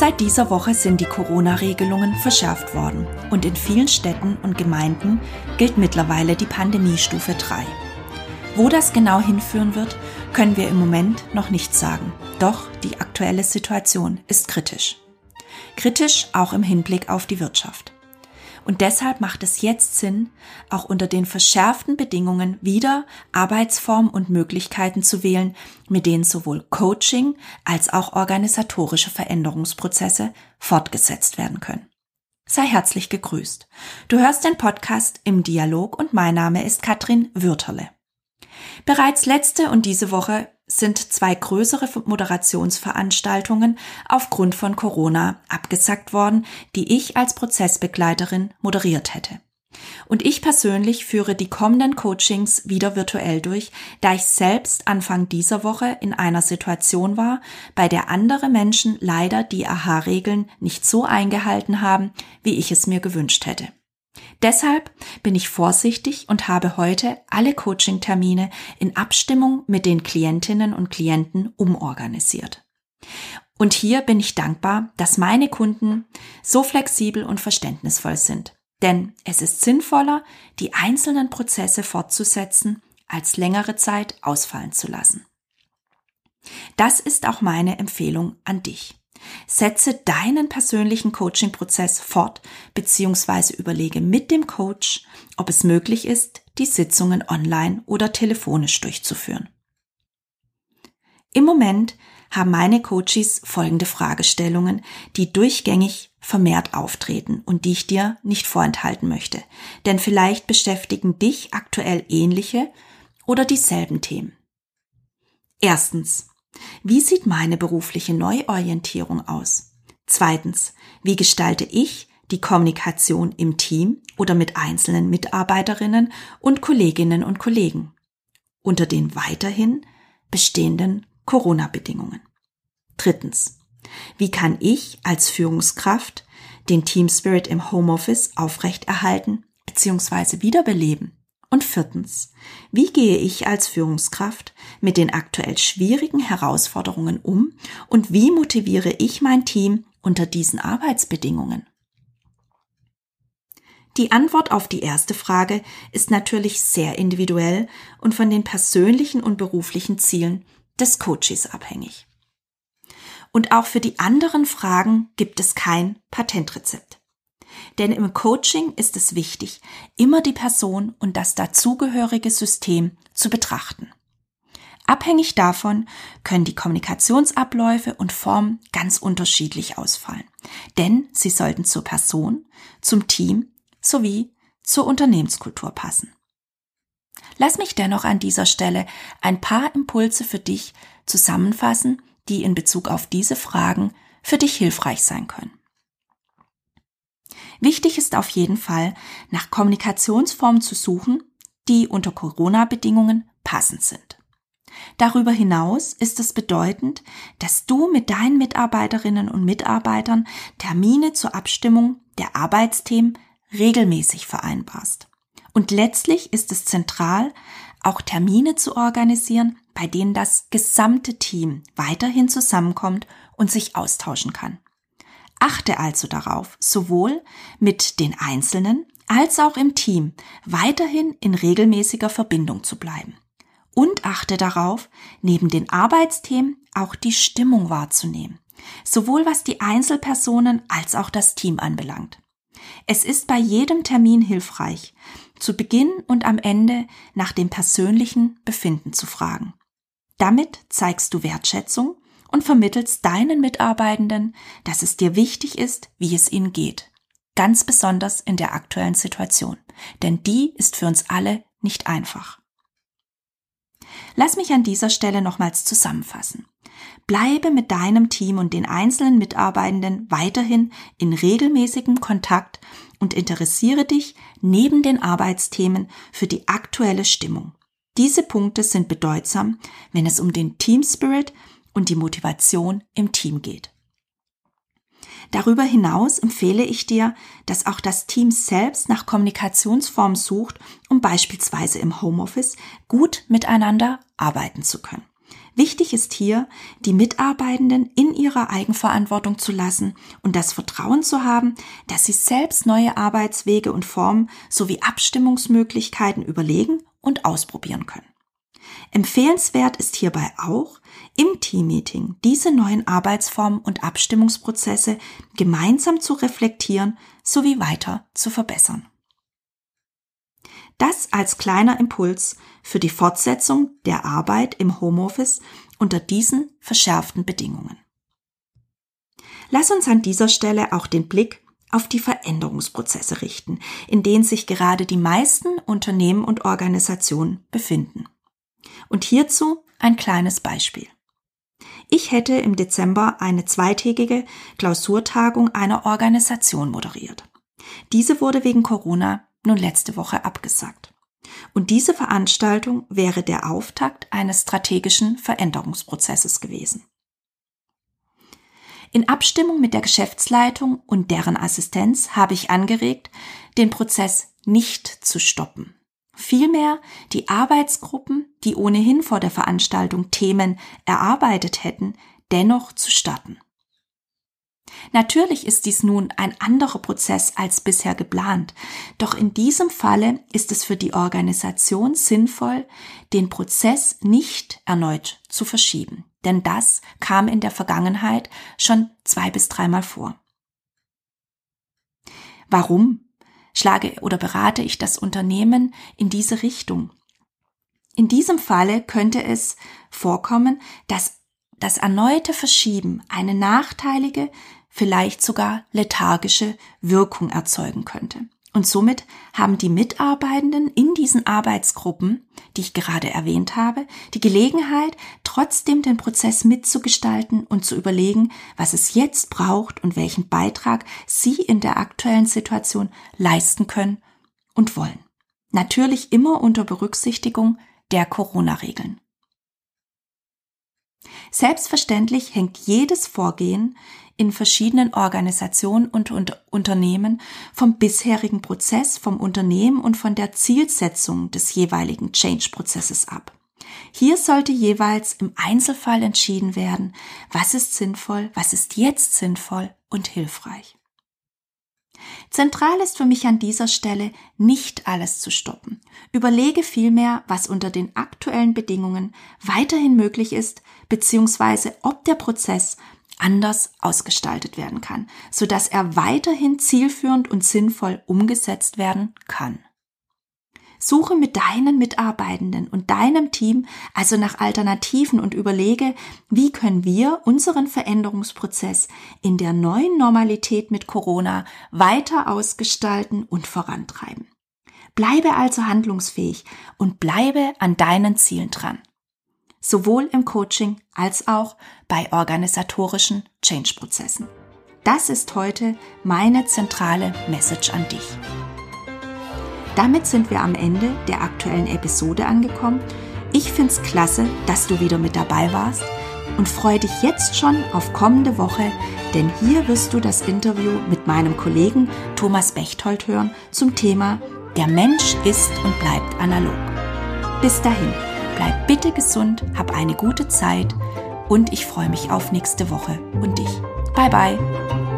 Seit dieser Woche sind die Corona-Regelungen verschärft worden und in vielen Städten und Gemeinden gilt mittlerweile die Pandemiestufe 3. Wo das genau hinführen wird, können wir im Moment noch nicht sagen. Doch die aktuelle Situation ist kritisch. Kritisch auch im Hinblick auf die Wirtschaft. Und deshalb macht es jetzt Sinn, auch unter den verschärften Bedingungen wieder Arbeitsformen und Möglichkeiten zu wählen, mit denen sowohl Coaching als auch organisatorische Veränderungsprozesse fortgesetzt werden können. Sei herzlich gegrüßt. Du hörst den Podcast im Dialog und mein Name ist Katrin Würterle. Bereits letzte und diese Woche sind zwei größere Moderationsveranstaltungen aufgrund von Corona abgesagt worden, die ich als Prozessbegleiterin moderiert hätte. Und ich persönlich führe die kommenden Coachings wieder virtuell durch, da ich selbst Anfang dieser Woche in einer Situation war, bei der andere Menschen leider die AHA-Regeln nicht so eingehalten haben, wie ich es mir gewünscht hätte. Deshalb bin ich vorsichtig und habe heute alle Coaching-Termine in Abstimmung mit den Klientinnen und Klienten umorganisiert. Und hier bin ich dankbar, dass meine Kunden so flexibel und verständnisvoll sind. Denn es ist sinnvoller, die einzelnen Prozesse fortzusetzen, als längere Zeit ausfallen zu lassen. Das ist auch meine Empfehlung an dich. Setze deinen persönlichen Coaching-Prozess fort bzw. überlege mit dem Coach, ob es möglich ist, die Sitzungen online oder telefonisch durchzuführen. Im Moment haben meine Coaches folgende Fragestellungen, die durchgängig vermehrt auftreten und die ich dir nicht vorenthalten möchte. Denn vielleicht beschäftigen dich aktuell ähnliche oder dieselben Themen. Erstens. Wie sieht meine berufliche Neuorientierung aus? Zweitens, wie gestalte ich die Kommunikation im Team oder mit einzelnen Mitarbeiterinnen und Kolleginnen und Kollegen unter den weiterhin bestehenden Corona-Bedingungen? Drittens, wie kann ich als Führungskraft den Team Spirit im Homeoffice aufrechterhalten bzw. wiederbeleben? Und viertens, wie gehe ich als Führungskraft mit den aktuell schwierigen Herausforderungen um und wie motiviere ich mein Team unter diesen Arbeitsbedingungen? Die Antwort auf die erste Frage ist natürlich sehr individuell und von den persönlichen und beruflichen Zielen des Coaches abhängig. Und auch für die anderen Fragen gibt es kein Patentrezept. Denn im Coaching ist es wichtig, immer die Person und das dazugehörige System zu betrachten. Abhängig davon können die Kommunikationsabläufe und Formen ganz unterschiedlich ausfallen. Denn sie sollten zur Person, zum Team sowie zur Unternehmenskultur passen. Lass mich dennoch an dieser Stelle ein paar Impulse für dich zusammenfassen, die in Bezug auf diese Fragen für dich hilfreich sein können. Wichtig ist auf jeden Fall, nach Kommunikationsformen zu suchen, die unter Corona-Bedingungen passend sind. Darüber hinaus ist es bedeutend, dass du mit deinen Mitarbeiterinnen und Mitarbeitern Termine zur Abstimmung der Arbeitsthemen regelmäßig vereinbarst. Und letztlich ist es zentral, auch Termine zu organisieren, bei denen das gesamte Team weiterhin zusammenkommt und sich austauschen kann. Achte also darauf, sowohl mit den Einzelnen als auch im Team weiterhin in regelmäßiger Verbindung zu bleiben. Und achte darauf, neben den Arbeitsthemen auch die Stimmung wahrzunehmen, sowohl was die Einzelpersonen als auch das Team anbelangt. Es ist bei jedem Termin hilfreich, zu Beginn und am Ende nach dem persönlichen Befinden zu fragen. Damit zeigst du Wertschätzung und vermittelst deinen Mitarbeitenden, dass es dir wichtig ist, wie es ihnen geht. Ganz besonders in der aktuellen Situation. Denn die ist für uns alle nicht einfach. Lass mich an dieser Stelle nochmals zusammenfassen. Bleibe mit deinem Team und den einzelnen Mitarbeitenden weiterhin in regelmäßigem Kontakt und interessiere dich neben den Arbeitsthemen für die aktuelle Stimmung. Diese Punkte sind bedeutsam, wenn es um den Team Spirit und die Motivation im Team geht. Darüber hinaus empfehle ich dir, dass auch das Team selbst nach Kommunikationsformen sucht, um beispielsweise im Homeoffice gut miteinander arbeiten zu können. Wichtig ist hier, die Mitarbeitenden in ihrer Eigenverantwortung zu lassen und das Vertrauen zu haben, dass sie selbst neue Arbeitswege und Formen sowie Abstimmungsmöglichkeiten überlegen und ausprobieren können. Empfehlenswert ist hierbei auch, im Teammeeting diese neuen Arbeitsformen und Abstimmungsprozesse gemeinsam zu reflektieren sowie weiter zu verbessern. Das als kleiner Impuls für die Fortsetzung der Arbeit im Homeoffice unter diesen verschärften Bedingungen. Lass uns an dieser Stelle auch den Blick auf die Veränderungsprozesse richten, in denen sich gerade die meisten Unternehmen und Organisationen befinden. Und hierzu ein kleines Beispiel. Ich hätte im Dezember eine zweitägige Klausurtagung einer Organisation moderiert. Diese wurde wegen Corona nun letzte Woche abgesagt. Und diese Veranstaltung wäre der Auftakt eines strategischen Veränderungsprozesses gewesen. In Abstimmung mit der Geschäftsleitung und deren Assistenz habe ich angeregt, den Prozess nicht zu stoppen. Vielmehr die Arbeitsgruppen, die ohnehin vor der Veranstaltung Themen erarbeitet hätten, dennoch zu starten. Natürlich ist dies nun ein anderer Prozess als bisher geplant, doch in diesem Falle ist es für die Organisation sinnvoll, den Prozess nicht erneut zu verschieben, denn das kam in der Vergangenheit schon zwei bis dreimal vor. Warum schlage oder berate ich das Unternehmen in diese Richtung? In diesem Falle könnte es vorkommen, dass das erneute Verschieben eine nachteilige vielleicht sogar lethargische Wirkung erzeugen könnte. Und somit haben die Mitarbeitenden in diesen Arbeitsgruppen, die ich gerade erwähnt habe, die Gelegenheit, trotzdem den Prozess mitzugestalten und zu überlegen, was es jetzt braucht und welchen Beitrag sie in der aktuellen Situation leisten können und wollen. Natürlich immer unter Berücksichtigung der Corona-Regeln. Selbstverständlich hängt jedes Vorgehen in verschiedenen Organisationen und, und Unternehmen vom bisherigen Prozess, vom Unternehmen und von der Zielsetzung des jeweiligen Change-Prozesses ab. Hier sollte jeweils im Einzelfall entschieden werden, was ist sinnvoll, was ist jetzt sinnvoll und hilfreich. Zentral ist für mich an dieser Stelle nicht alles zu stoppen. Überlege vielmehr, was unter den aktuellen Bedingungen weiterhin möglich ist, beziehungsweise ob der Prozess anders ausgestaltet werden kann, sodass er weiterhin zielführend und sinnvoll umgesetzt werden kann. Suche mit deinen Mitarbeitenden und deinem Team also nach Alternativen und überlege, wie können wir unseren Veränderungsprozess in der neuen Normalität mit Corona weiter ausgestalten und vorantreiben. Bleibe also handlungsfähig und bleibe an deinen Zielen dran sowohl im Coaching als auch bei organisatorischen Change-Prozessen. Das ist heute meine zentrale Message an dich. Damit sind wir am Ende der aktuellen Episode angekommen. Ich finde es klasse, dass du wieder mit dabei warst und freue dich jetzt schon auf kommende Woche, denn hier wirst du das Interview mit meinem Kollegen Thomas Bechtold hören zum Thema Der Mensch ist und bleibt analog. Bis dahin. Bleib bitte gesund, hab eine gute Zeit und ich freue mich auf nächste Woche und dich. Bye bye.